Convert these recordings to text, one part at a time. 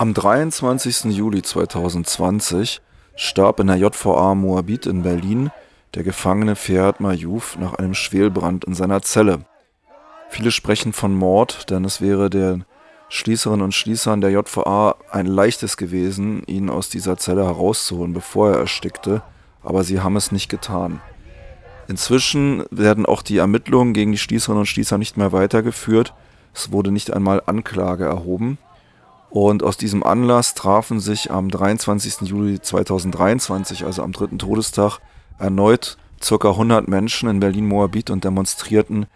Am 23. Juli 2020 starb in der JVA Moabit in Berlin der Gefangene Ferhat Mayouf nach einem Schwelbrand in seiner Zelle. Viele sprechen von Mord, denn es wäre den Schließerinnen und Schließern der JVA ein leichtes gewesen, ihn aus dieser Zelle herauszuholen, bevor er erstickte, aber sie haben es nicht getan. Inzwischen werden auch die Ermittlungen gegen die Schließerinnen und Schließer nicht mehr weitergeführt. Es wurde nicht einmal Anklage erhoben. Und aus diesem Anlass trafen sich am 23. Juli 2023, also am dritten Todestag, erneut ca. 100 Menschen in Berlin-Moabit und demonstrierten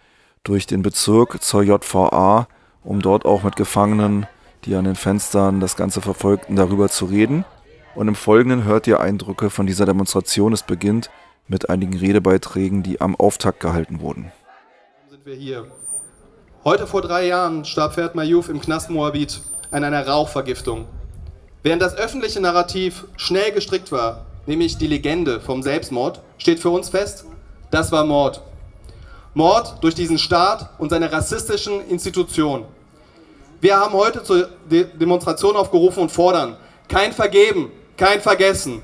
durch den Bezirk zur JVA, um dort auch mit Gefangenen, die an den Fenstern das Ganze verfolgten, darüber zu reden. Und im Folgenden hört ihr Eindrücke von dieser Demonstration. Es beginnt mit einigen Redebeiträgen, die am Auftakt gehalten wurden. Sind wir hier. Heute vor drei Jahren starb Ferd Mayouf im Knast Moabit an einer Rauchvergiftung. Während das öffentliche Narrativ schnell gestrickt war, nämlich die Legende vom Selbstmord, steht für uns fest, das war Mord. Mord durch diesen Staat und seine rassistischen Institutionen. Wir haben heute zur De Demonstration aufgerufen und fordern, kein Vergeben, kein Vergessen.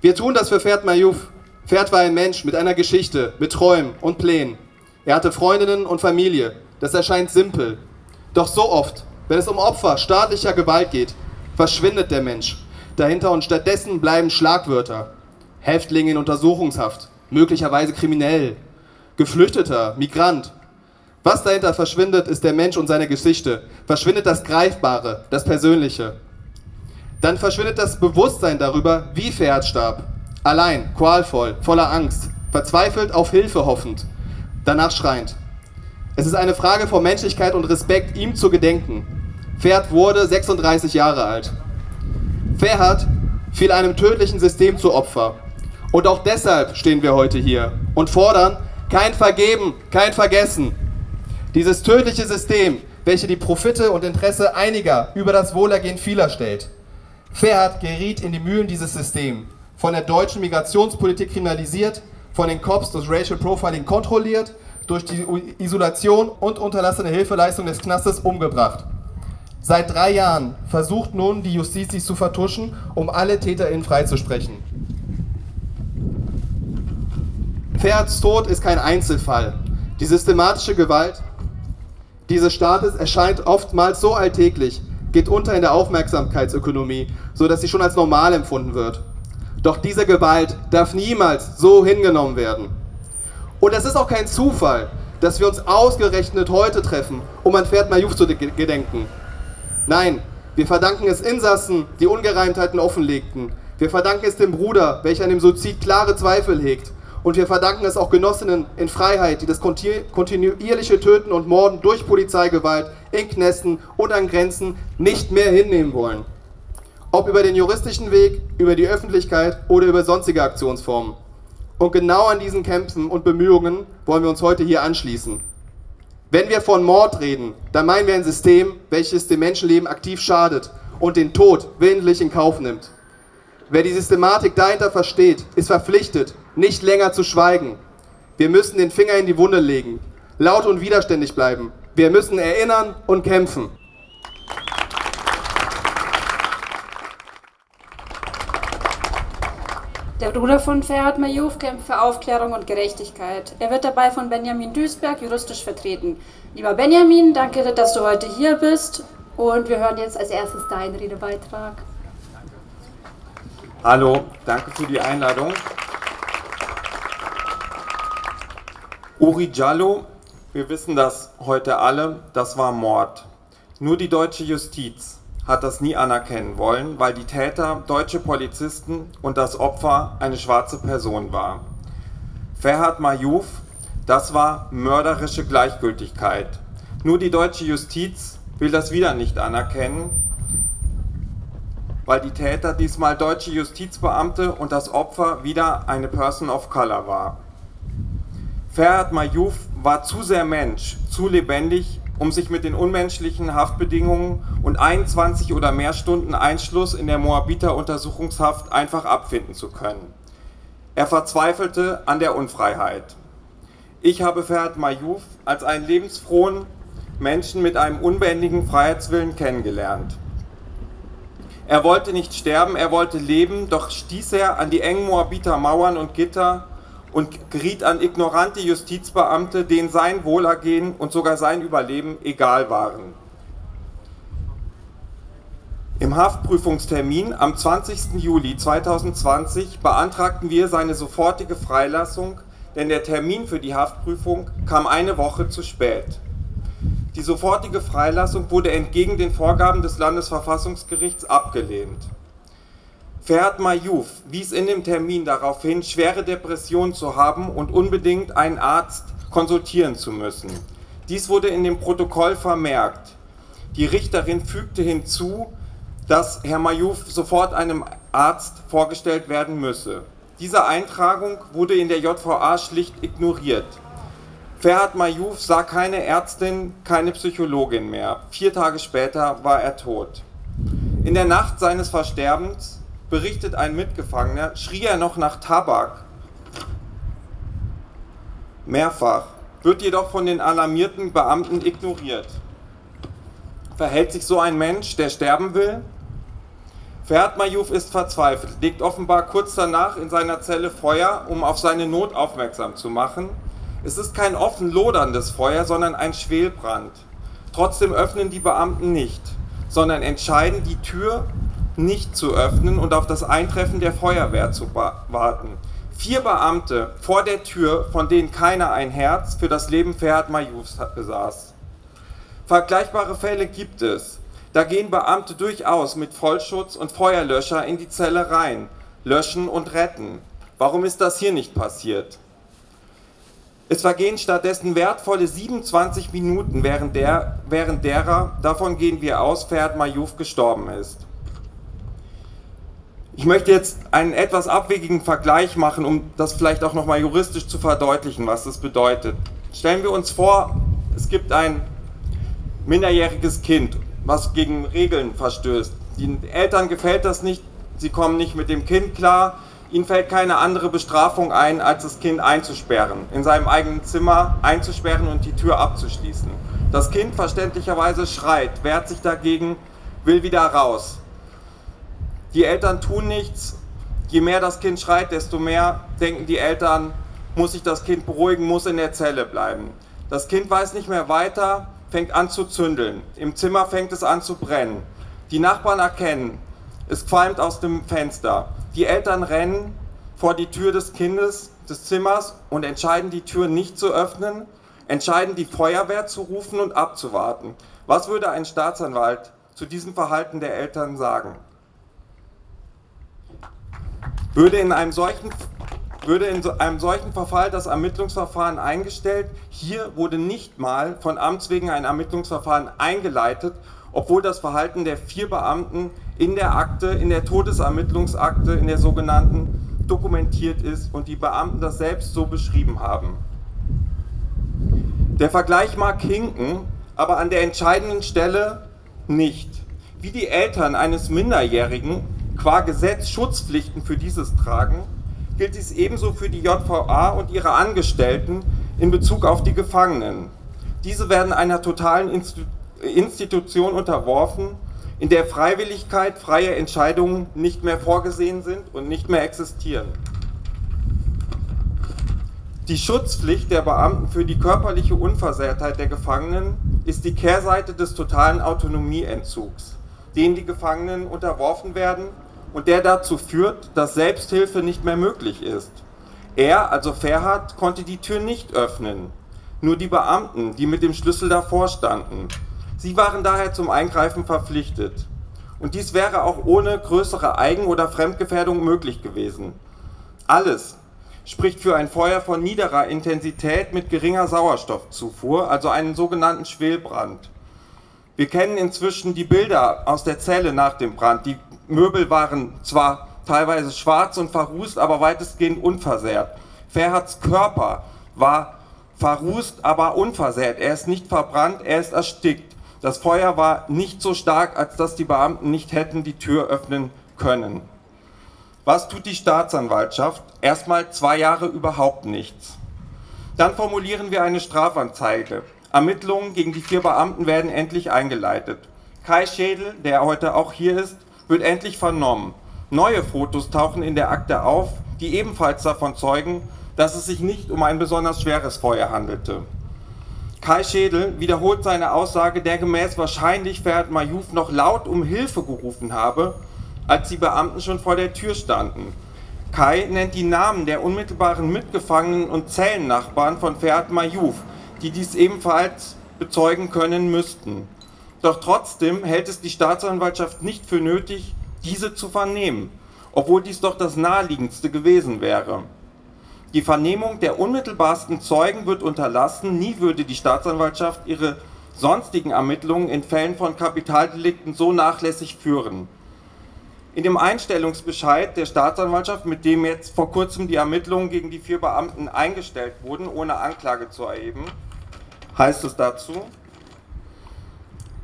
Wir tun das für Ferd Mayouf. Ferd war ein Mensch mit einer Geschichte, mit Träumen und Plänen. Er hatte Freundinnen und Familie. Das erscheint simpel. Doch so oft wenn es um Opfer staatlicher Gewalt geht, verschwindet der Mensch dahinter und stattdessen bleiben Schlagwörter. Häftlinge in Untersuchungshaft, möglicherweise kriminell, Geflüchteter, Migrant. Was dahinter verschwindet, ist der Mensch und seine Geschichte. Verschwindet das Greifbare, das Persönliche. Dann verschwindet das Bewusstsein darüber, wie Ferhat starb. Allein, qualvoll, voller Angst, verzweifelt auf Hilfe hoffend, danach schreiend. Es ist eine Frage von Menschlichkeit und Respekt, ihm zu gedenken, Pferd wurde 36 Jahre alt. Ferhat fiel einem tödlichen System zu Opfer. Und auch deshalb stehen wir heute hier und fordern kein Vergeben, kein Vergessen. Dieses tödliche System, welche die Profite und Interesse einiger über das Wohlergehen vieler stellt. Ferhat geriet in die Mühlen dieses Systems, von der deutschen Migrationspolitik kriminalisiert, von den Cops durch Racial Profiling kontrolliert, durch die Isolation und unterlassene Hilfeleistung des Knastes umgebracht. Seit drei Jahren versucht nun die Justiz dies zu vertuschen, um alle TäterInnen freizusprechen. Ferds Tod ist kein Einzelfall. Die systematische Gewalt dieses Staates erscheint oftmals so alltäglich, geht unter in der Aufmerksamkeitsökonomie, sodass sie schon als normal empfunden wird. Doch diese Gewalt darf niemals so hingenommen werden. Und es ist auch kein Zufall, dass wir uns ausgerechnet heute treffen, um an Ferd Mayouf zu gedenken. Nein, wir verdanken es Insassen, die Ungereimtheiten offenlegten. Wir verdanken es dem Bruder, welcher an dem Suizid klare Zweifel hegt. Und wir verdanken es auch Genossinnen in Freiheit, die das kontinuierliche Töten und Morden durch Polizeigewalt in Knästen und an Grenzen nicht mehr hinnehmen wollen. Ob über den juristischen Weg, über die Öffentlichkeit oder über sonstige Aktionsformen. Und genau an diesen Kämpfen und Bemühungen wollen wir uns heute hier anschließen. Wenn wir von Mord reden, dann meinen wir ein System, welches dem Menschenleben aktiv schadet und den Tod willentlich in Kauf nimmt. Wer die Systematik dahinter versteht, ist verpflichtet, nicht länger zu schweigen. Wir müssen den Finger in die Wunde legen, laut und widerständig bleiben. Wir müssen erinnern und kämpfen. Der Bruder von Ferhat Mayouf kämpft für Aufklärung und Gerechtigkeit. Er wird dabei von Benjamin Duisberg juristisch vertreten. Lieber Benjamin, danke, dass du heute hier bist. Und wir hören jetzt als erstes deinen Redebeitrag. Hallo, danke für die Einladung. Uri Jallo, wir wissen das heute alle, das war Mord. Nur die deutsche Justiz hat das nie anerkennen wollen, weil die Täter deutsche Polizisten und das Opfer eine schwarze Person war. Ferhat Mayouf, das war mörderische Gleichgültigkeit. Nur die deutsche Justiz will das wieder nicht anerkennen, weil die Täter diesmal deutsche Justizbeamte und das Opfer wieder eine Person of Color war. Ferhat Mayouf war zu sehr Mensch, zu lebendig um sich mit den unmenschlichen Haftbedingungen und 21 oder mehr Stunden Einschluss in der Moabiter Untersuchungshaft einfach abfinden zu können. Er verzweifelte an der Unfreiheit. Ich habe Ferhat Mayouf als einen lebensfrohen Menschen mit einem unbändigen Freiheitswillen kennengelernt. Er wollte nicht sterben, er wollte leben, doch stieß er an die engen Moabiter Mauern und Gitter und geriet an ignorante Justizbeamte, denen sein Wohlergehen und sogar sein Überleben egal waren. Im Haftprüfungstermin am 20. Juli 2020 beantragten wir seine sofortige Freilassung, denn der Termin für die Haftprüfung kam eine Woche zu spät. Die sofortige Freilassung wurde entgegen den Vorgaben des Landesverfassungsgerichts abgelehnt. Ferhat Mayouf wies in dem Termin darauf hin, schwere Depressionen zu haben und unbedingt einen Arzt konsultieren zu müssen. Dies wurde in dem Protokoll vermerkt. Die Richterin fügte hinzu, dass Herr Mayouf sofort einem Arzt vorgestellt werden müsse. Diese Eintragung wurde in der JVA schlicht ignoriert. Ferhat Mayouf sah keine Ärztin, keine Psychologin mehr. Vier Tage später war er tot. In der Nacht seines Versterbens, berichtet ein Mitgefangener, schrie er noch nach Tabak. Mehrfach, wird jedoch von den alarmierten Beamten ignoriert. Verhält sich so ein Mensch, der sterben will? Ferhat Mayouf ist verzweifelt, legt offenbar kurz danach in seiner Zelle Feuer, um auf seine Not aufmerksam zu machen es ist kein offen loderndes Feuer, sondern ein Schwelbrand. Trotzdem öffnen die Beamten nicht, sondern entscheiden, die Tür nicht zu öffnen und auf das Eintreffen der Feuerwehr zu warten. Vier Beamte vor der Tür, von denen keiner ein Herz für das Leben Ferhat Mayoufs besaß. Vergleichbare Fälle gibt es. Da gehen Beamte durchaus mit Vollschutz und Feuerlöscher in die Zelle rein, löschen und retten. Warum ist das hier nicht passiert? Es vergehen stattdessen wertvolle 27 Minuten, während, der, während derer, davon gehen wir aus, Ferhat Mayouf gestorben ist. Ich möchte jetzt einen etwas abwegigen Vergleich machen, um das vielleicht auch nochmal juristisch zu verdeutlichen, was das bedeutet. Stellen wir uns vor, es gibt ein minderjähriges Kind, was gegen Regeln verstößt. Den Eltern gefällt das nicht, sie kommen nicht mit dem Kind klar, Ihnen fällt keine andere Bestrafung ein, als das Kind einzusperren, in seinem eigenen Zimmer einzusperren und die Tür abzuschließen. Das Kind verständlicherweise schreit, wehrt sich dagegen, will wieder raus. Die Eltern tun nichts. Je mehr das Kind schreit, desto mehr denken die Eltern, muss sich das Kind beruhigen, muss in der Zelle bleiben. Das Kind weiß nicht mehr weiter, fängt an zu zündeln. Im Zimmer fängt es an zu brennen. Die Nachbarn erkennen, es qualmt aus dem Fenster. Die Eltern rennen vor die Tür des Kindes, des Zimmers und entscheiden, die Tür nicht zu öffnen, entscheiden, die Feuerwehr zu rufen und abzuwarten. Was würde ein Staatsanwalt zu diesem Verhalten der Eltern sagen? Würde in einem solchen würde in einem solchen Verfall das Ermittlungsverfahren eingestellt. Hier wurde nicht mal von Amts wegen ein Ermittlungsverfahren eingeleitet, obwohl das Verhalten der vier Beamten in der Akte, in der Todesermittlungsakte, in der sogenannten, dokumentiert ist und die Beamten das selbst so beschrieben haben. Der Vergleich mag hinken, aber an der entscheidenden Stelle nicht. Wie die Eltern eines Minderjährigen qua Gesetz Schutzpflichten für dieses tragen, gilt dies ebenso für die JVA und ihre Angestellten in Bezug auf die Gefangenen. Diese werden einer totalen Institution unterworfen in der Freiwilligkeit, freie Entscheidungen nicht mehr vorgesehen sind und nicht mehr existieren. Die Schutzpflicht der Beamten für die körperliche Unversehrtheit der Gefangenen ist die Kehrseite des totalen Autonomieentzugs, den die Gefangenen unterworfen werden und der dazu führt, dass Selbsthilfe nicht mehr möglich ist. Er, also Ferhat, konnte die Tür nicht öffnen. Nur die Beamten, die mit dem Schlüssel davor standen, Sie waren daher zum Eingreifen verpflichtet. Und dies wäre auch ohne größere Eigen- oder Fremdgefährdung möglich gewesen. Alles spricht für ein Feuer von niederer Intensität mit geringer Sauerstoffzufuhr, also einen sogenannten Schwelbrand. Wir kennen inzwischen die Bilder aus der Zelle nach dem Brand. Die Möbel waren zwar teilweise schwarz und verrußt, aber weitestgehend unversehrt. Ferhats Körper war verrußt, aber unversehrt. Er ist nicht verbrannt, er ist erstickt. Das Feuer war nicht so stark, als dass die Beamten nicht hätten die Tür öffnen können. Was tut die Staatsanwaltschaft? Erstmal zwei Jahre überhaupt nichts. Dann formulieren wir eine Strafanzeige. Ermittlungen gegen die vier Beamten werden endlich eingeleitet. Kai Schädel, der heute auch hier ist, wird endlich vernommen. Neue Fotos tauchen in der Akte auf, die ebenfalls davon zeugen, dass es sich nicht um ein besonders schweres Feuer handelte. Kai Schädel wiederholt seine Aussage, der gemäß wahrscheinlich Ferhat Mayouf noch laut um Hilfe gerufen habe, als die Beamten schon vor der Tür standen. Kai nennt die Namen der unmittelbaren Mitgefangenen und Zellennachbarn von Ferhat Mayouf, die dies ebenfalls bezeugen können müssten. Doch trotzdem hält es die Staatsanwaltschaft nicht für nötig, diese zu vernehmen, obwohl dies doch das naheliegendste gewesen wäre. Die Vernehmung der unmittelbarsten Zeugen wird unterlassen, nie würde die Staatsanwaltschaft ihre sonstigen Ermittlungen in Fällen von Kapitaldelikten so nachlässig führen. In dem Einstellungsbescheid der Staatsanwaltschaft, mit dem jetzt vor kurzem die Ermittlungen gegen die vier Beamten eingestellt wurden, ohne Anklage zu erheben, heißt es dazu,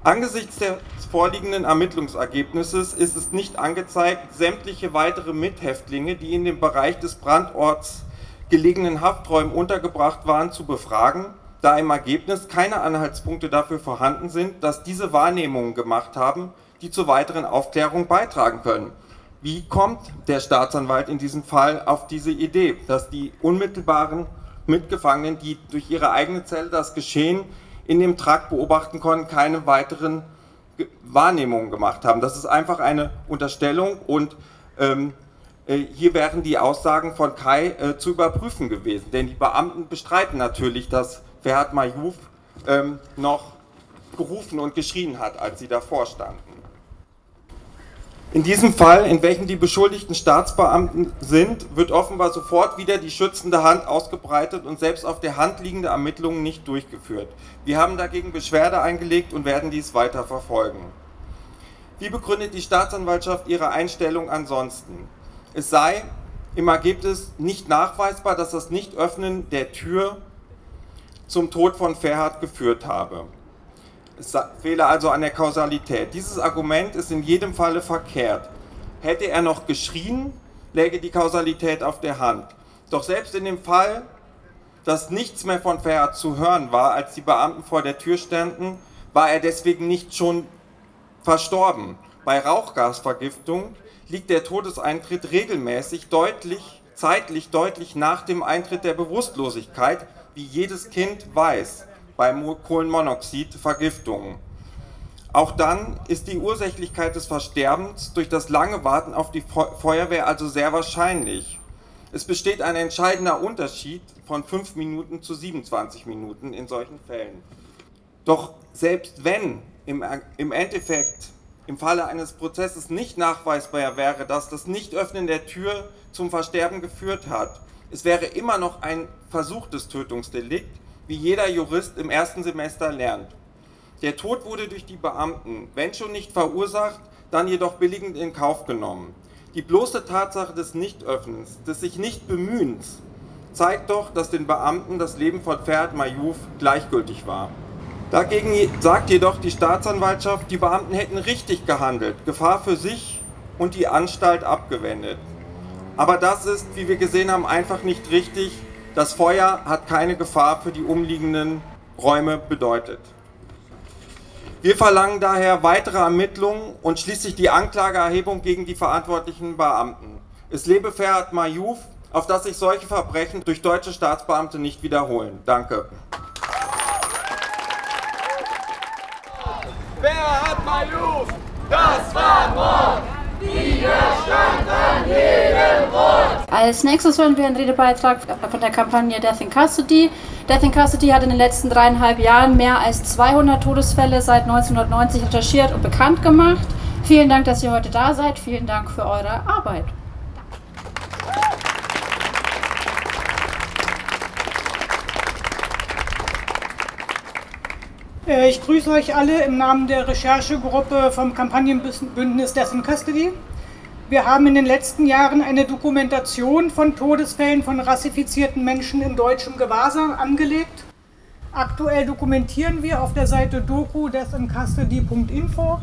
Angesichts des vorliegenden Ermittlungsergebnisses ist es nicht angezeigt, sämtliche weitere Mithäftlinge, die in dem Bereich des Brandorts gelegenen Hafträumen untergebracht waren, zu befragen, da im Ergebnis keine Anhaltspunkte dafür vorhanden sind, dass diese Wahrnehmungen gemacht haben, die zur weiteren Aufklärung beitragen können. Wie kommt der Staatsanwalt in diesem Fall auf diese Idee, dass die unmittelbaren Mitgefangenen, die durch ihre eigene Zelle das Geschehen in dem Trakt beobachten konnten, keine weiteren Wahrnehmungen gemacht haben? Das ist einfach eine Unterstellung und ähm, äh, hier wären die Aussagen von Kai äh, zu überprüfen gewesen, denn die Beamten bestreiten natürlich, dass Ferhat Mayouf ähm, noch gerufen und geschrien hat, als sie davor standen. In diesem Fall, in welchem die beschuldigten Staatsbeamten sind, wird offenbar sofort wieder die schützende Hand ausgebreitet und selbst auf der Hand liegende Ermittlungen nicht durchgeführt. Wir haben dagegen Beschwerde eingelegt und werden dies weiter verfolgen. Wie begründet die Staatsanwaltschaft ihre Einstellung ansonsten? Es sei im Ergebnis nicht nachweisbar, dass das Nichtöffnen der Tür zum Tod von Ferhat geführt habe. Es fehle also an der Kausalität. Dieses Argument ist in jedem Falle verkehrt. Hätte er noch geschrien, läge die Kausalität auf der Hand. Doch selbst in dem Fall, dass nichts mehr von Ferhat zu hören war, als die Beamten vor der Tür standen, war er deswegen nicht schon verstorben. Bei Rauchgasvergiftung liegt der Todeseintritt regelmäßig deutlich, zeitlich deutlich nach dem Eintritt der Bewusstlosigkeit, wie jedes Kind weiß, bei Kohlenmonoxidvergiftungen. Auch dann ist die Ursächlichkeit des Versterbens durch das lange Warten auf die Feuerwehr also sehr wahrscheinlich. Es besteht ein entscheidender Unterschied von 5 Minuten zu 27 Minuten in solchen Fällen. Doch selbst wenn im, im Endeffekt im Falle eines Prozesses nicht nachweisbar wäre, dass das Nichtöffnen der Tür zum Versterben geführt hat, es wäre immer noch ein versuchtes Tötungsdelikt, wie jeder Jurist im ersten Semester lernt. Der Tod wurde durch die Beamten, wenn schon nicht verursacht, dann jedoch billigend in Kauf genommen. Die bloße Tatsache des Nichtöffnens, des sich nicht Bemühens, zeigt doch, dass den Beamten das Leben von Ferhat Mayouf gleichgültig war. Dagegen sagt jedoch die Staatsanwaltschaft, die Beamten hätten richtig gehandelt, Gefahr für sich und die Anstalt abgewendet. Aber das ist, wie wir gesehen haben, einfach nicht richtig. Das Feuer hat keine Gefahr für die umliegenden Räume bedeutet. Wir verlangen daher weitere Ermittlungen und schließlich die Anklageerhebung gegen die verantwortlichen Beamten. Es lebe Ferhat Mayouf, auf dass sich solche Verbrechen durch deutsche Staatsbeamte nicht wiederholen. Danke. Wer hat Mayouf? Das war Mord! Jedem Wort! Als nächstes hören wir einen Redebeitrag von der Kampagne Death in Custody. Death in Custody hat in den letzten dreieinhalb Jahren mehr als 200 Todesfälle seit 1990 recherchiert und bekannt gemacht. Vielen Dank, dass ihr heute da seid. Vielen Dank für eure Arbeit. Äh, ich grüße euch alle im Namen der Recherchegruppe vom Kampagnenbündnis Death in Custody. Wir haben in den letzten Jahren eine Dokumentation von Todesfällen von rassifizierten Menschen in deutschem Gewahrsam angelegt. Aktuell dokumentieren wir auf der Seite doku deathincustody.info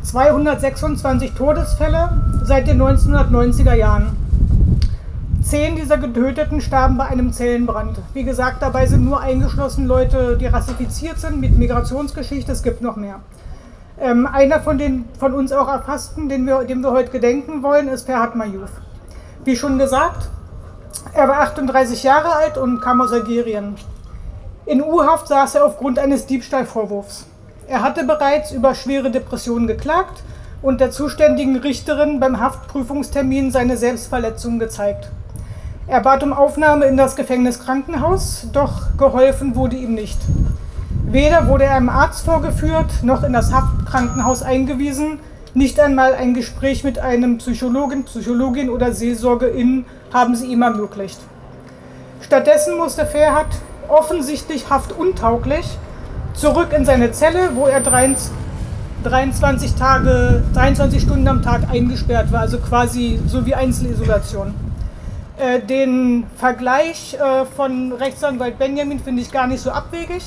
226 Todesfälle seit den 1990er Jahren. Zehn dieser Getöteten starben bei einem Zellenbrand. Wie gesagt, dabei sind nur eingeschlossen Leute, die rassifiziert sind mit Migrationsgeschichte. Es gibt noch mehr. Ähm, einer von den von uns auch erfassten, den wir, dem wir heute gedenken wollen, ist Ferhat Mayouf. Wie schon gesagt, er war 38 Jahre alt und kam aus Algerien. In U-Haft saß er aufgrund eines Diebstahlvorwurfs. Er hatte bereits über schwere Depressionen geklagt und der zuständigen Richterin beim Haftprüfungstermin seine Selbstverletzung gezeigt. Er bat um Aufnahme in das Gefängniskrankenhaus, doch geholfen wurde ihm nicht. Weder wurde er einem Arzt vorgeführt, noch in das Haftkrankenhaus eingewiesen, nicht einmal ein Gespräch mit einem Psychologen, Psychologin oder Seelsorgerin haben sie ihm ermöglicht. Stattdessen musste Ferhat, offensichtlich haftuntauglich, zurück in seine Zelle, wo er 23, Tage, 23 Stunden am Tag eingesperrt war, also quasi so wie Einzelisolation. Äh, den Vergleich äh, von Rechtsanwalt Benjamin finde ich gar nicht so abwegig.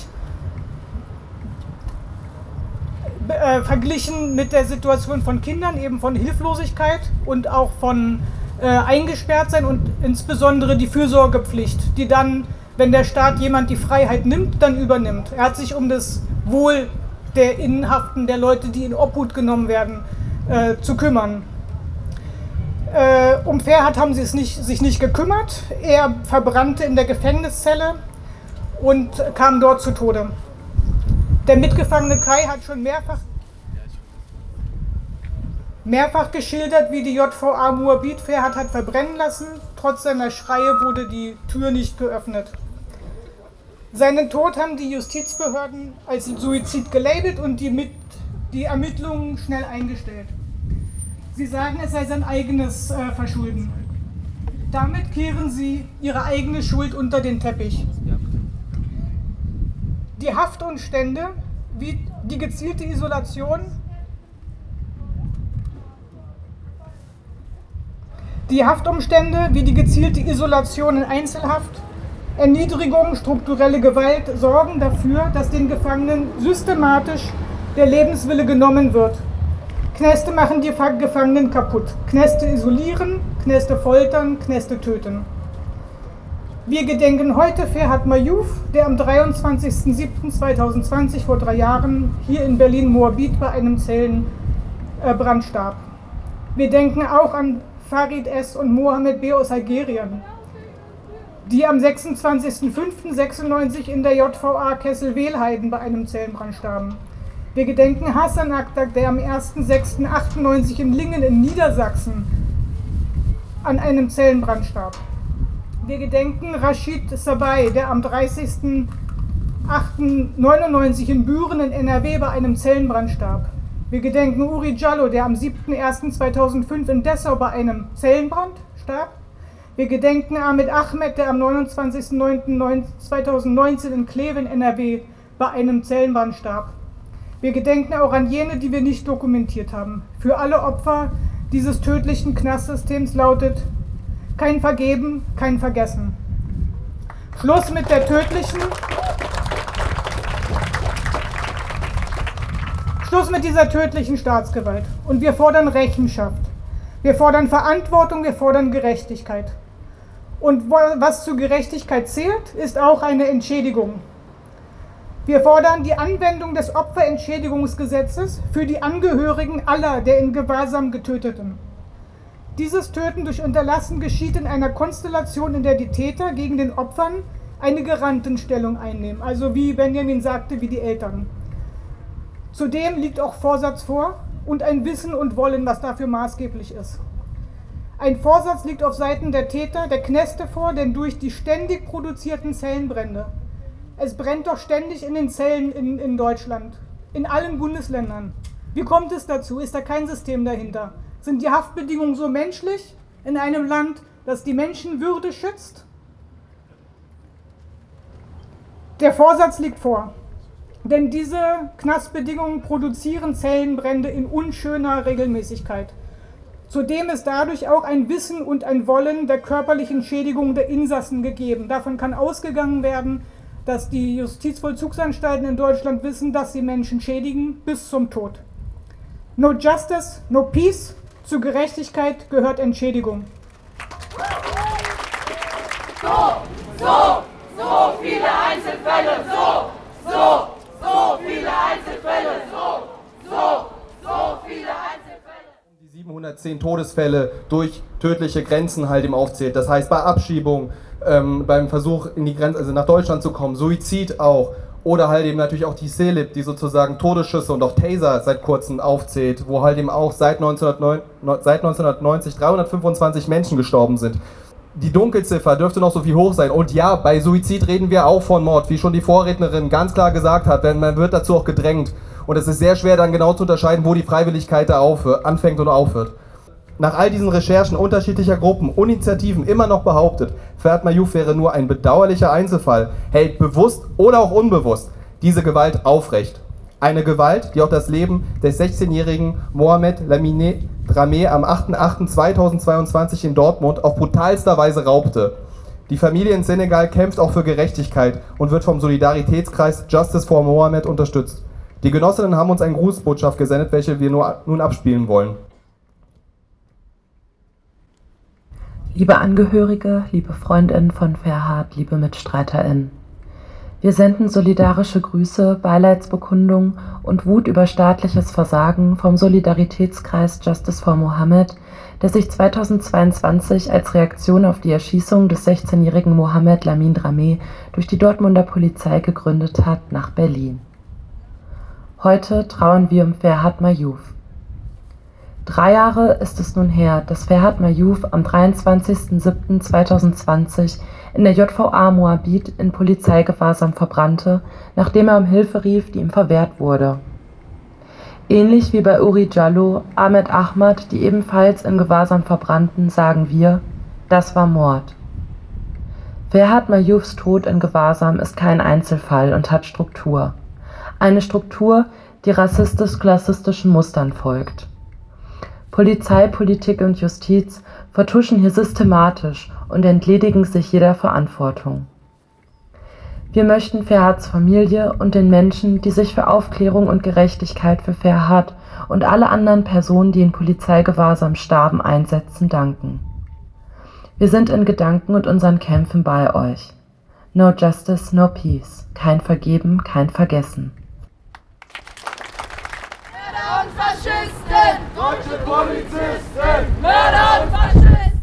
Äh, verglichen mit der Situation von Kindern, eben von Hilflosigkeit und auch von äh, eingesperrt sein und insbesondere die Fürsorgepflicht, die dann, wenn der Staat jemand die Freiheit nimmt, dann übernimmt. Er hat sich um das Wohl der Innenhaften, der Leute, die in Obhut genommen werden, äh, zu kümmern. Äh, um Ferhat haben sie es nicht, sich nicht gekümmert. Er verbrannte in der Gefängniszelle und kam dort zu Tode. Der Mitgefangene Kai hat schon mehrfach, mehrfach geschildert, wie die JVA Moabit Ferhat hat verbrennen lassen. Trotz seiner Schreie wurde die Tür nicht geöffnet. Seinen Tod haben die Justizbehörden als Suizid gelabelt und die, mit, die Ermittlungen schnell eingestellt. Sie sagen, es sei sein eigenes äh, Verschulden. Damit kehren Sie Ihre eigene Schuld unter den Teppich. Die Haftumstände, wie die gezielte Isolation, die Haftumstände wie die gezielte Isolation in Einzelhaft, Erniedrigung, strukturelle Gewalt sorgen dafür, dass den Gefangenen systematisch der Lebenswille genommen wird Knäste machen die Gefangenen kaputt. Knäste isolieren, Knäste foltern, Knäste töten. Wir gedenken heute Ferhat Mayouf, der am 23.07.2020 vor drei Jahren hier in Berlin-Moabit bei einem Zellenbrand starb. Wir denken auch an Farid S. und Mohamed B. aus Algerien, die am 26.05.96 in der JVA Kessel-Wehlheiden bei einem Zellenbrand starben. Wir gedenken Hassan Aktak, der am 1.6.98 in Lingen in Niedersachsen an einem Zellenbrand starb. Wir gedenken Rashid Sabay, der am 30.08.99 in Büren in NRW bei einem Zellenbrand starb. Wir gedenken Uri Jallo, der am 7.01.2005 in Dessau bei einem Zellenbrand starb. Wir gedenken Ahmed Ahmed, der am 29.09.2019 in Kleve in NRW bei einem Zellenbrand starb. Wir gedenken auch an jene, die wir nicht dokumentiert haben. Für alle Opfer dieses tödlichen Knastsystems lautet kein Vergeben, kein Vergessen. Schluss mit der tödlichen. Schluss mit dieser tödlichen Staatsgewalt. Und wir fordern Rechenschaft. Wir fordern Verantwortung, wir fordern Gerechtigkeit. Und was zu Gerechtigkeit zählt, ist auch eine Entschädigung. Wir fordern die Anwendung des Opferentschädigungsgesetzes für die Angehörigen aller der in Gewahrsam Getöteten. Dieses Töten durch Unterlassen geschieht in einer Konstellation, in der die Täter gegen den Opfern eine Garantenstellung einnehmen, also wie Benjamin sagte, wie die Eltern. Zudem liegt auch Vorsatz vor und ein Wissen und Wollen, was dafür maßgeblich ist. Ein Vorsatz liegt auf Seiten der Täter, der Kneste vor, denn durch die ständig produzierten Zellenbrände es brennt doch ständig in den Zellen in, in Deutschland, in allen Bundesländern. Wie kommt es dazu? Ist da kein System dahinter? Sind die Haftbedingungen so menschlich in einem Land, das die Menschenwürde schützt? Der Vorsatz liegt vor. Denn diese Knastbedingungen produzieren Zellenbrände in unschöner Regelmäßigkeit. Zudem ist dadurch auch ein Wissen und ein Wollen der körperlichen Schädigung der Insassen gegeben. Davon kann ausgegangen werden, dass die Justizvollzugsanstalten in Deutschland wissen, dass sie Menschen schädigen bis zum Tod. No Justice, no Peace. Zu Gerechtigkeit gehört Entschädigung. So, so, so viele Einzelfälle, so, so, so viele Einzelfälle, so, so, so viele Einzelfälle. Die 710 Todesfälle durch tödliche Grenzen halt im aufzählt. Das heißt bei Abschiebung, ähm, beim Versuch in die Grenze, also nach Deutschland zu kommen, Suizid auch. Oder halt eben natürlich auch die CELIP, die sozusagen Todesschüsse und auch Taser seit kurzem aufzählt, wo halt eben auch seit, 1909, seit 1990 325 Menschen gestorben sind. Die Dunkelziffer dürfte noch so viel hoch sein. Und ja, bei Suizid reden wir auch von Mord, wie schon die Vorrednerin ganz klar gesagt hat, denn man wird dazu auch gedrängt. Und es ist sehr schwer dann genau zu unterscheiden, wo die Freiwilligkeit da aufhört, anfängt und aufhört nach all diesen Recherchen unterschiedlicher Gruppen und Initiativen immer noch behauptet, Ferhat Mayouf wäre nur ein bedauerlicher Einzelfall, hält bewusst oder auch unbewusst diese Gewalt aufrecht. Eine Gewalt, die auch das Leben des 16-jährigen Mohamed Lamine Dramé am 8.8.2022 in Dortmund auf brutalster Weise raubte. Die Familie in Senegal kämpft auch für Gerechtigkeit und wird vom Solidaritätskreis Justice for Mohammed unterstützt. Die Genossinnen haben uns eine Grußbotschaft gesendet, welche wir nun abspielen wollen. Liebe Angehörige, liebe Freundinnen von Ferhat, liebe MitstreiterInnen. Wir senden solidarische Grüße, Beileidsbekundungen und Wut über staatliches Versagen vom Solidaritätskreis Justice for Mohammed, der sich 2022 als Reaktion auf die Erschießung des 16-jährigen Mohammed Lamin Dramé durch die Dortmunder Polizei gegründet hat, nach Berlin. Heute trauern wir um Ferhat Mayouf. Drei Jahre ist es nun her, dass Ferhat Mayouf am 23.07.2020 in der JVA Moabit in Polizeigewahrsam verbrannte, nachdem er um Hilfe rief, die ihm verwehrt wurde. Ähnlich wie bei Uri Jallo, Ahmed Ahmad, die ebenfalls in Gewahrsam verbrannten, sagen wir, das war Mord. Ferhat Mayoufs Tod in Gewahrsam ist kein Einzelfall und hat Struktur. Eine Struktur, die rassistisch-klassistischen Mustern folgt. Polizei, Politik und Justiz vertuschen hier systematisch und entledigen sich jeder Verantwortung. Wir möchten Ferhats Familie und den Menschen, die sich für Aufklärung und Gerechtigkeit für Ferhat und alle anderen Personen, die in Polizeigewahrsam starben, einsetzen, danken. Wir sind in Gedanken und unseren Kämpfen bei euch. No Justice, no Peace. Kein Vergeben, kein Vergessen. Faschisten! Deutsche Polizisten! Mörder und Faschisten!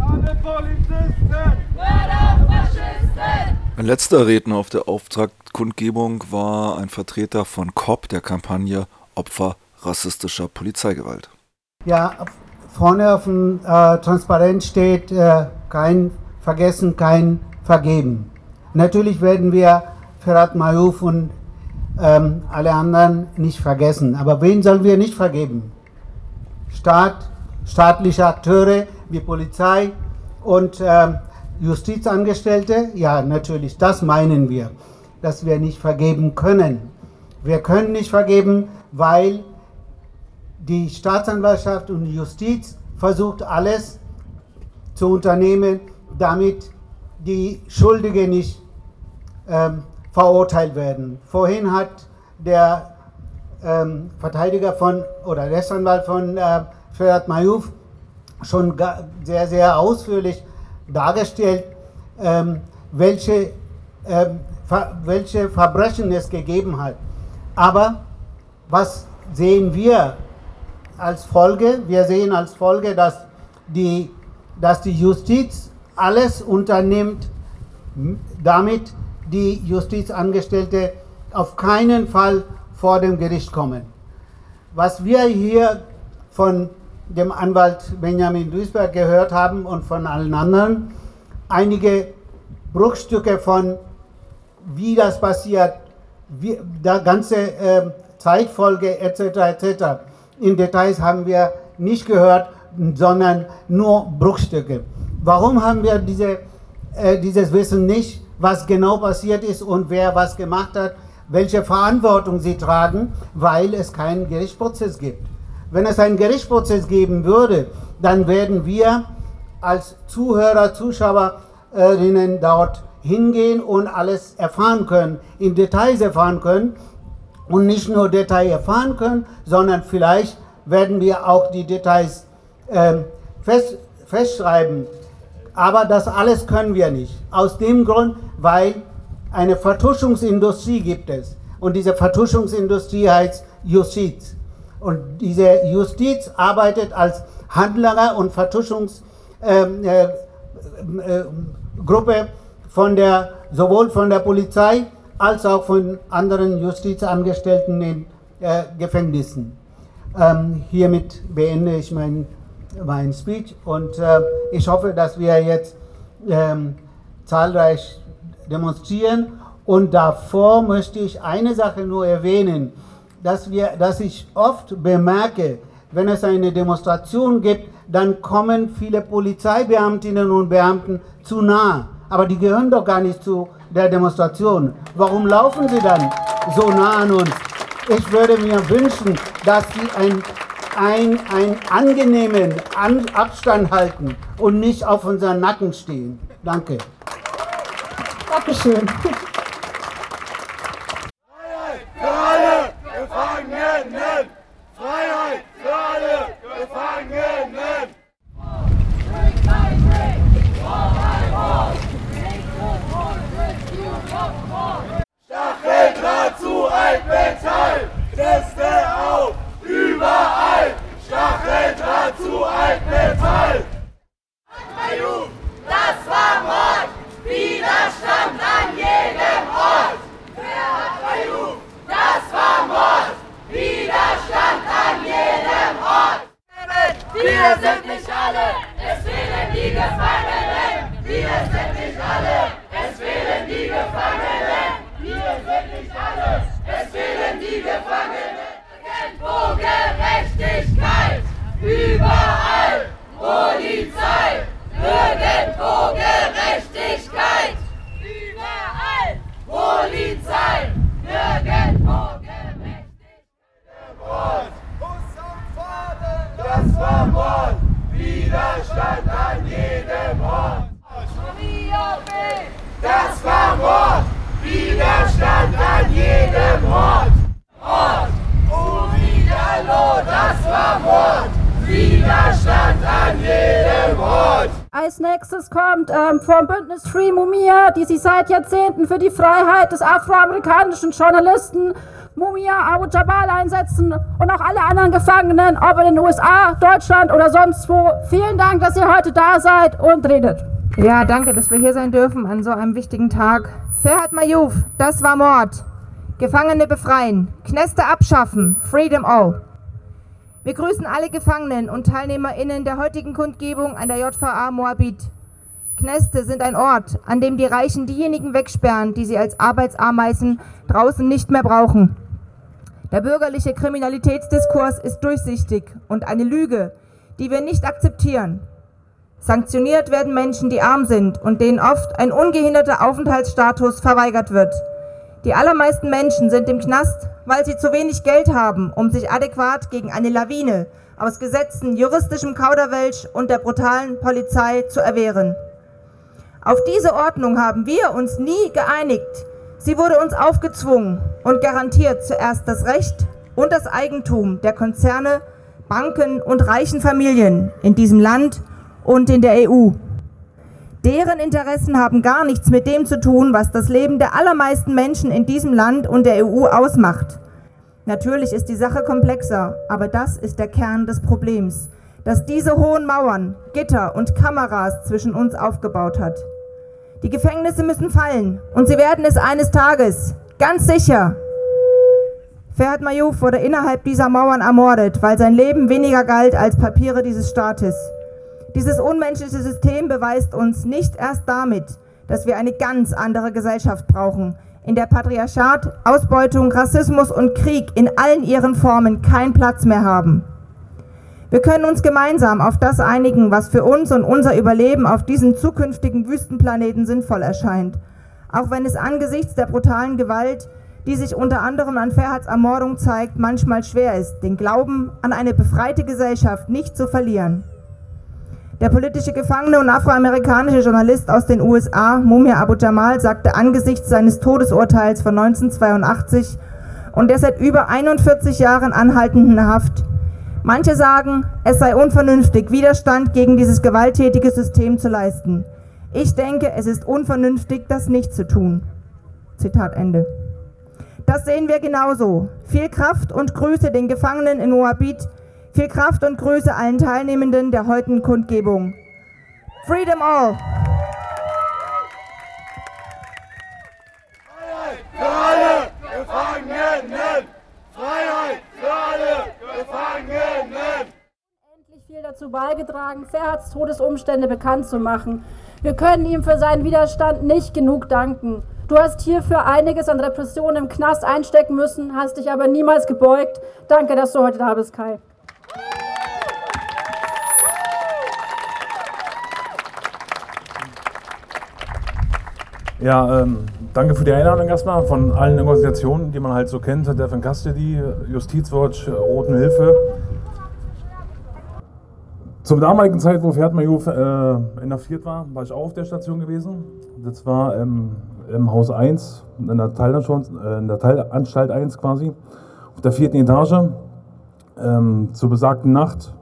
Alle Polizisten! Mörder und Faschisten! Ein letzter Redner auf der Auftaktkundgebung war ein Vertreter von COP, der Kampagne Opfer rassistischer Polizeigewalt. Ja, vorne auf dem äh, Transparent steht äh, kein Vergessen, kein Vergeben. Natürlich werden wir Ferhat Mayouf und ähm, alle anderen nicht vergessen. Aber wen sollen wir nicht vergeben? Staat, staatliche Akteure wie Polizei und äh, Justizangestellte? Ja, natürlich, das meinen wir, dass wir nicht vergeben können. Wir können nicht vergeben, weil die Staatsanwaltschaft und die Justiz versucht alles zu unternehmen, damit die Schuldige nicht ähm, verurteilt werden. Vorhin hat der ähm, Verteidiger von oder Rechtsanwalt von äh, Ferhat Mayouf schon sehr, sehr ausführlich dargestellt, ähm, welche, ähm, ver welche Verbrechen es gegeben hat. Aber was sehen wir als Folge? Wir sehen als Folge, dass die, dass die Justiz alles unternimmt, damit die Justizangestellte auf keinen Fall vor dem Gericht kommen. Was wir hier von dem Anwalt Benjamin Duisberg gehört haben und von allen anderen, einige Bruchstücke von wie das passiert, wie, der ganze äh, Zeitfolge etc. etc. In Details haben wir nicht gehört, sondern nur Bruchstücke. Warum haben wir diese, äh, dieses Wissen nicht? Was genau passiert ist und wer was gemacht hat, welche Verantwortung sie tragen, weil es keinen Gerichtsprozess gibt. Wenn es einen Gerichtsprozess geben würde, dann werden wir als Zuhörer, Zuschauerinnen dort hingehen und alles erfahren können, in Details erfahren können und nicht nur Details erfahren können, sondern vielleicht werden wir auch die Details äh, fest, festschreiben, aber das alles können wir nicht. Aus dem Grund, weil eine Vertuschungsindustrie gibt es. Und diese Vertuschungsindustrie heißt Justiz. Und diese Justiz arbeitet als Handlanger und Vertuschungsgruppe ähm, äh, äh, von der, sowohl von der Polizei als auch von anderen Justizangestellten in äh, Gefängnissen. Ähm, hiermit beende ich mein, mein Speech und äh, ich hoffe, dass wir jetzt ähm, zahlreich demonstrieren. Und davor möchte ich eine Sache nur erwähnen, dass, wir, dass ich oft bemerke, wenn es eine Demonstration gibt, dann kommen viele Polizeibeamtinnen und Beamten zu nah. Aber die gehören doch gar nicht zu der Demonstration. Warum laufen sie dann so nah an uns? Ich würde mir wünschen, dass sie ein, ein, einen angenehmen an Abstand halten und nicht auf unseren Nacken stehen. Danke. Dankeschön. Seit Jahrzehnten für die Freiheit des afroamerikanischen Journalisten Mumia Abu Jabal einsetzen und auch alle anderen Gefangenen, ob in den USA, Deutschland oder sonst wo. Vielen Dank, dass ihr heute da seid und redet. Ja, danke, dass wir hier sein dürfen an so einem wichtigen Tag. Ferhat Mayouf, das war Mord. Gefangene befreien, Kneste abschaffen, Freedom All. Wir grüßen alle Gefangenen und TeilnehmerInnen der heutigen Kundgebung an der JVA Moabit. Kneste sind ein Ort, an dem die Reichen diejenigen wegsperren, die sie als Arbeitsameisen draußen nicht mehr brauchen. Der bürgerliche Kriminalitätsdiskurs ist durchsichtig und eine Lüge, die wir nicht akzeptieren. Sanktioniert werden Menschen, die arm sind und denen oft ein ungehinderter Aufenthaltsstatus verweigert wird. Die allermeisten Menschen sind im Knast, weil sie zu wenig Geld haben, um sich adäquat gegen eine Lawine aus Gesetzen, juristischem Kauderwelsch und der brutalen Polizei zu erwehren. Auf diese Ordnung haben wir uns nie geeinigt. Sie wurde uns aufgezwungen und garantiert zuerst das Recht und das Eigentum der Konzerne, Banken und reichen Familien in diesem Land und in der EU. Deren Interessen haben gar nichts mit dem zu tun, was das Leben der allermeisten Menschen in diesem Land und der EU ausmacht. Natürlich ist die Sache komplexer, aber das ist der Kern des Problems das diese hohen Mauern, Gitter und Kameras zwischen uns aufgebaut hat. Die Gefängnisse müssen fallen und sie werden es eines Tages, ganz sicher. Ferhat Mayouf wurde innerhalb dieser Mauern ermordet, weil sein Leben weniger galt als Papiere dieses Staates. Dieses unmenschliche System beweist uns nicht erst damit, dass wir eine ganz andere Gesellschaft brauchen, in der Patriarchat, Ausbeutung, Rassismus und Krieg in allen ihren Formen keinen Platz mehr haben. Wir können uns gemeinsam auf das einigen, was für uns und unser Überleben auf diesem zukünftigen Wüstenplaneten sinnvoll erscheint. Auch wenn es angesichts der brutalen Gewalt, die sich unter anderem an Ferhats Ermordung zeigt, manchmal schwer ist, den Glauben an eine befreite Gesellschaft nicht zu verlieren. Der politische Gefangene und afroamerikanische Journalist aus den USA, Mumia Abu Jamal, sagte angesichts seines Todesurteils von 1982 und der seit über 41 Jahren anhaltenden Haft, Manche sagen, es sei unvernünftig, Widerstand gegen dieses gewalttätige System zu leisten. Ich denke, es ist unvernünftig, das nicht zu tun. Zitat Ende. Das sehen wir genauso. Viel Kraft und Grüße den Gefangenen in Moabit, Viel Kraft und Größe allen Teilnehmenden der heutigen Kundgebung. Freedom all! Freiheit für alle Gefangenen! Freiheit für alle Gefangenen! Endlich viel dazu beigetragen, Ferhats Todesumstände bekannt zu machen. Wir können ihm für seinen Widerstand nicht genug danken. Du hast hierfür einiges an Repression im Knast einstecken müssen, hast dich aber niemals gebeugt. Danke, dass du heute da bist, Kai. Ja, ähm, danke für die Einladung erstmal von allen Organisationen, die man halt so kennt, Death and Custody, Justizwatch, Roten Hilfe. Zum damaligen Zeit, wo Ferd Majuf äh, inhaftiert war, war ich auch auf der Station gewesen. Das war ähm, im Haus 1, in der, Teilanstalt, äh, in der Teilanstalt 1 quasi, auf der vierten Etage. Ähm, zur besagten Nacht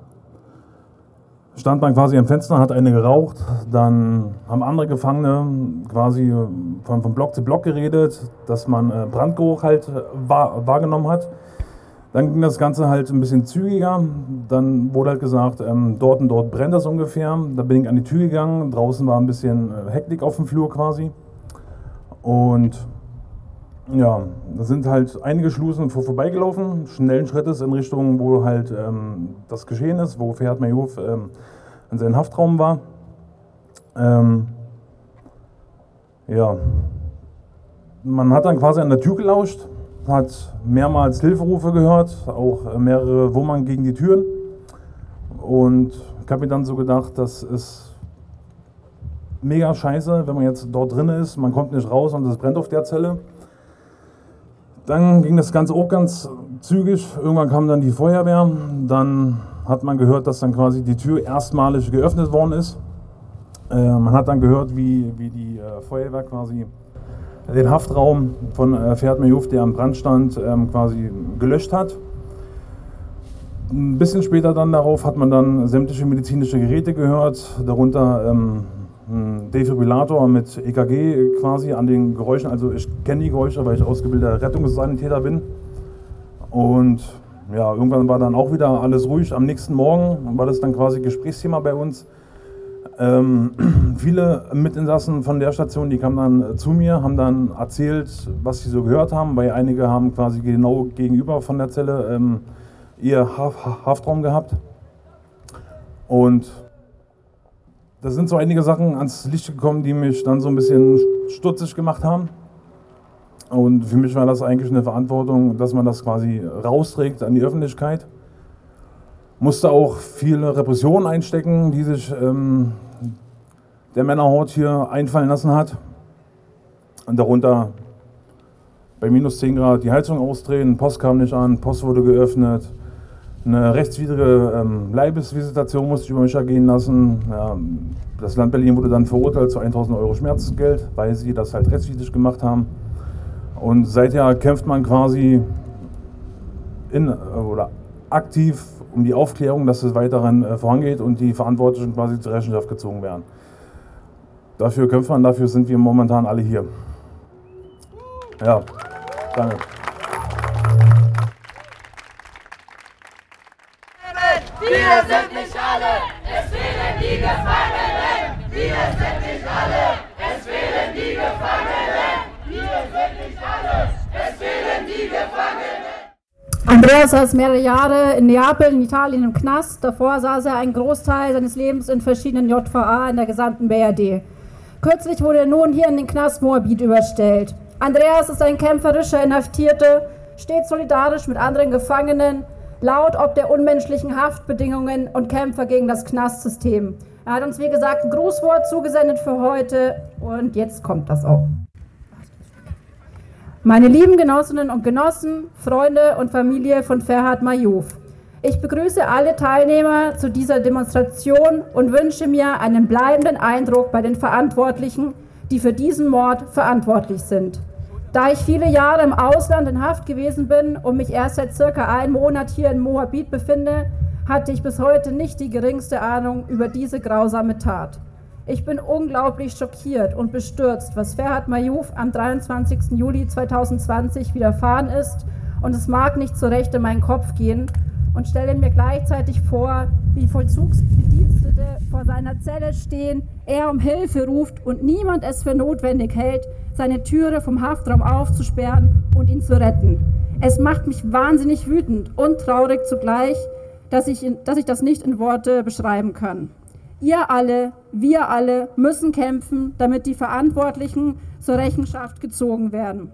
stand man quasi am Fenster, hat eine geraucht, dann haben andere Gefangene quasi von, von Block zu Block geredet, dass man äh, Brandgeruch halt wahr, wahrgenommen hat. Dann ging das Ganze halt ein bisschen zügiger. Dann wurde halt gesagt, ähm, dort und dort brennt das ungefähr. Da bin ich an die Tür gegangen. Draußen war ein bisschen äh, Hektik auf dem Flur quasi. Und ja, da sind halt einige Schlusen vor, vorbeigelaufen, schnellen Schrittes in Richtung, wo halt ähm, das geschehen ist, wo Ferhat Mayouf ähm, in seinem Haftraum war. Ähm, ja, man hat dann quasi an der Tür gelauscht, hat mehrmals Hilferufe gehört, auch mehrere Wummern gegen die Türen. Und ich habe mir dann so gedacht, das ist mega scheiße, wenn man jetzt dort drin ist, man kommt nicht raus und es brennt auf der Zelle. Dann ging das Ganze auch ganz zügig. Irgendwann kam dann die Feuerwehr. Dann hat man gehört, dass dann quasi die Tür erstmalig geöffnet worden ist. Äh, man hat dann gehört, wie, wie die äh, Feuerwehr quasi den Haftraum von äh, Ferhat Mayouf, der am Brand stand, ähm, quasi gelöscht hat. Ein bisschen später dann darauf hat man dann sämtliche medizinische Geräte gehört, darunter ähm, ein Defibrillator mit EKG quasi an den Geräuschen. Also ich kenne die Geräusche, weil ich ausgebildeter Rettungssanitäter bin. Und ja, irgendwann war dann auch wieder alles ruhig. Am nächsten Morgen war das dann quasi Gesprächsthema bei uns. Ähm, viele Mitinsassen von der Station, die kamen dann zu mir, haben dann erzählt, was sie so gehört haben, weil einige haben quasi genau gegenüber von der Zelle ähm, ihr Haftraum gehabt. Und da sind so einige Sachen ans Licht gekommen, die mich dann so ein bisschen stutzig gemacht haben. Und für mich war das eigentlich eine Verantwortung, dass man das quasi rausträgt an die Öffentlichkeit. Musste auch viele Repressionen einstecken, die sich ähm, der Männerhort hier einfallen lassen hat. Und darunter bei minus 10 Grad die Heizung ausdrehen, Post kam nicht an, Post wurde geöffnet. Eine rechtswidrige ähm, Leibesvisitation musste ich über mich ergehen lassen. Ja, das Land Berlin wurde dann verurteilt zu 1000 Euro Schmerzgeld, weil sie das halt rechtswidrig gemacht haben. Und seither kämpft man quasi in, oder aktiv um die Aufklärung, dass es weiterhin äh, vorangeht und die Verantwortlichen quasi zur Rechenschaft gezogen werden. Dafür kämpft man, dafür sind wir momentan alle hier. Ja, danke. Wir sind nicht alle, es fehlen die Gefangenen. Wir sind nicht alle, es fehlen die Gefangenen. Wir sind nicht alle, es fehlen die Gefangenen. Andreas saß mehrere Jahre in Neapel, in Italien im Knast. Davor saß er einen Großteil seines Lebens in verschiedenen JVA in der gesamten BRD. Kürzlich wurde er nun hier in den Knast Moabit überstellt. Andreas ist ein kämpferischer Inhaftierter, steht solidarisch mit anderen Gefangenen, laut ob der unmenschlichen Haftbedingungen und Kämpfer gegen das Knastsystem. Er hat uns, wie gesagt, ein Grußwort zugesendet für heute und jetzt kommt das auch. Meine lieben Genossinnen und Genossen, Freunde und Familie von Ferhat Mayouf. Ich begrüße alle Teilnehmer zu dieser Demonstration und wünsche mir einen bleibenden Eindruck bei den Verantwortlichen, die für diesen Mord verantwortlich sind. Da ich viele Jahre im Ausland in Haft gewesen bin und mich erst seit circa einem Monat hier in Moabit befinde, hatte ich bis heute nicht die geringste Ahnung über diese grausame Tat. Ich bin unglaublich schockiert und bestürzt, was Ferhat Mayouf am 23. Juli 2020 widerfahren ist und es mag nicht so recht in meinen Kopf gehen, und stelle mir gleichzeitig vor, wie Vollzugsbedienstete vor seiner Zelle stehen, er um Hilfe ruft und niemand es für notwendig hält, seine Türe vom Haftraum aufzusperren und ihn zu retten. Es macht mich wahnsinnig wütend und traurig zugleich, dass ich, in, dass ich das nicht in Worte beschreiben kann. Ihr alle, wir alle müssen kämpfen, damit die Verantwortlichen zur Rechenschaft gezogen werden.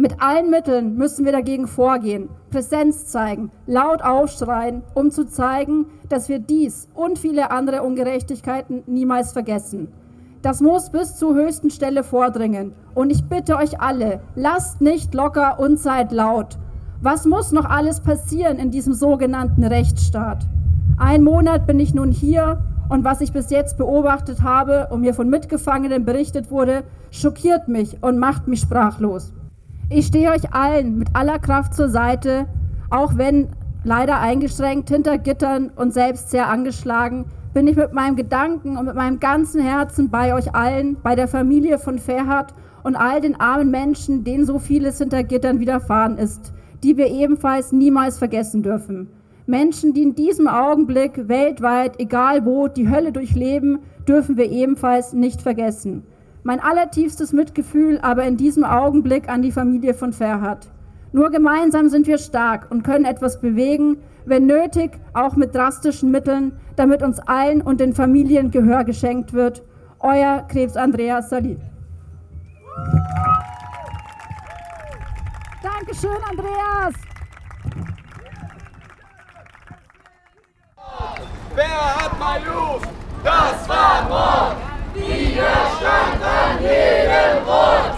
Mit allen Mitteln müssen wir dagegen vorgehen, Präsenz zeigen, laut aufschreien, um zu zeigen, dass wir dies und viele andere Ungerechtigkeiten niemals vergessen. Das muss bis zur höchsten Stelle vordringen. Und ich bitte euch alle, lasst nicht locker und seid laut. Was muss noch alles passieren in diesem sogenannten Rechtsstaat? Ein Monat bin ich nun hier und was ich bis jetzt beobachtet habe und mir von Mitgefangenen berichtet wurde, schockiert mich und macht mich sprachlos. Ich stehe euch allen mit aller Kraft zur Seite, auch wenn leider eingeschränkt hinter Gittern und selbst sehr angeschlagen, bin ich mit meinem Gedanken und mit meinem ganzen Herzen bei euch allen, bei der Familie von Ferhat und all den armen Menschen, denen so vieles hinter Gittern widerfahren ist, die wir ebenfalls niemals vergessen dürfen. Menschen, die in diesem Augenblick weltweit, egal wo, die Hölle durchleben, dürfen wir ebenfalls nicht vergessen. Mein allertiefstes Mitgefühl aber in diesem Augenblick an die Familie von Ferhat. Nur gemeinsam sind wir stark und können etwas bewegen, wenn nötig, auch mit drastischen Mitteln, damit uns allen und den Familien Gehör geschenkt wird. Euer Krebs Andreas Salih. Dankeschön, Andreas. Wer hat Maluf? Das war Mord! Igazságtalan hírem volt!